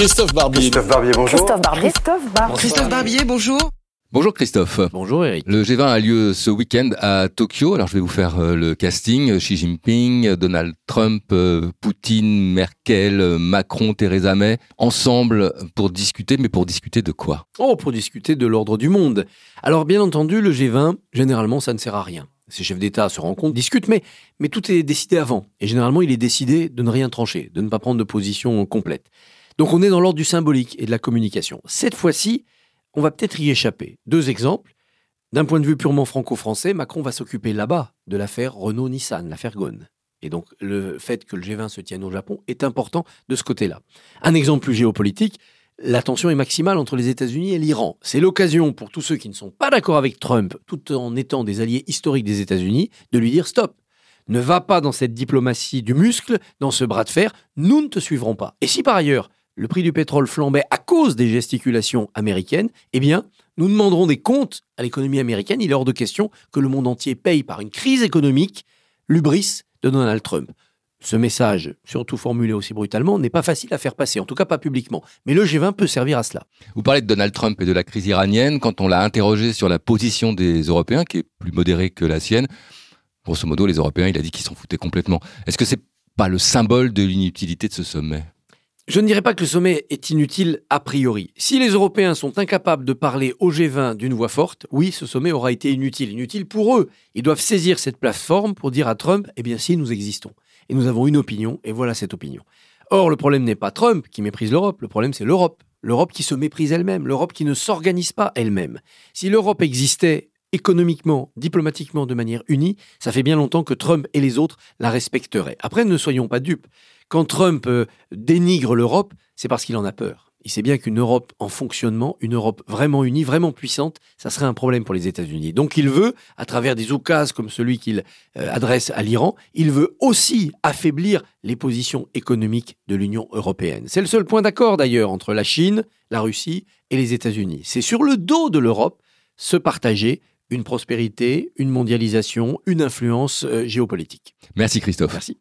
Christophe Barbier. Christophe Barbier, bonjour. Christophe Barbier. Christophe Barbier. Christophe Barbier, bonjour. Bonjour Christophe. Bonjour Eric. Le G20 a lieu ce week-end à Tokyo. Alors je vais vous faire euh, le casting. Xi Jinping, Donald Trump, euh, Poutine, Merkel, Macron, Theresa May, ensemble pour discuter, mais pour discuter de quoi? Oh, pour discuter de l'ordre du monde. Alors bien entendu, le G20, généralement, ça ne sert à rien. Ces chefs d'État se rencontrent, discutent, mais, mais tout est décidé avant. Et généralement, il est décidé de ne rien trancher, de ne pas prendre de position complète. Donc on est dans l'ordre du symbolique et de la communication. Cette fois-ci, on va peut-être y échapper. Deux exemples. D'un point de vue purement franco-français, Macron va s'occuper là-bas de l'affaire Renault-Nissan, l'affaire Ghosn. Et donc le fait que le G20 se tienne au Japon est important de ce côté-là. Un exemple plus géopolitique, la tension est maximale entre les États-Unis et l'Iran. C'est l'occasion pour tous ceux qui ne sont pas d'accord avec Trump, tout en étant des alliés historiques des États-Unis, de lui dire stop. Ne va pas dans cette diplomatie du muscle, dans ce bras de fer, nous ne te suivrons pas. Et si par ailleurs le prix du pétrole flambait à cause des gesticulations américaines, eh bien, nous demanderons des comptes à l'économie américaine. Il est hors de question que le monde entier paye par une crise économique l'ubris de Donald Trump. Ce message, surtout formulé aussi brutalement, n'est pas facile à faire passer, en tout cas pas publiquement. Mais le G20 peut servir à cela. Vous parlez de Donald Trump et de la crise iranienne. Quand on l'a interrogé sur la position des Européens, qui est plus modérée que la sienne, grosso modo, les Européens, il a dit qu'ils s'en foutaient complètement. Est-ce que c'est pas le symbole de l'inutilité de ce sommet? Je ne dirais pas que le sommet est inutile a priori. Si les Européens sont incapables de parler au G20 d'une voix forte, oui, ce sommet aura été inutile. Inutile pour eux. Ils doivent saisir cette plateforme pour dire à Trump, eh bien si, nous existons. Et nous avons une opinion, et voilà cette opinion. Or, le problème n'est pas Trump qui méprise l'Europe, le problème c'est l'Europe. L'Europe qui se méprise elle-même, l'Europe qui ne s'organise pas elle-même. Si l'Europe existait économiquement, diplomatiquement de manière unie, ça fait bien longtemps que Trump et les autres la respecteraient. Après, ne soyons pas dupes. Quand Trump euh, dénigre l'Europe, c'est parce qu'il en a peur. Il sait bien qu'une Europe en fonctionnement, une Europe vraiment unie, vraiment puissante, ça serait un problème pour les États-Unis. Donc il veut, à travers des oukases comme celui qu'il euh, adresse à l'Iran, il veut aussi affaiblir les positions économiques de l'Union européenne. C'est le seul point d'accord d'ailleurs entre la Chine, la Russie et les États-Unis. C'est sur le dos de l'Europe se partager une prospérité, une mondialisation, une influence euh, géopolitique. Merci Christophe. Merci.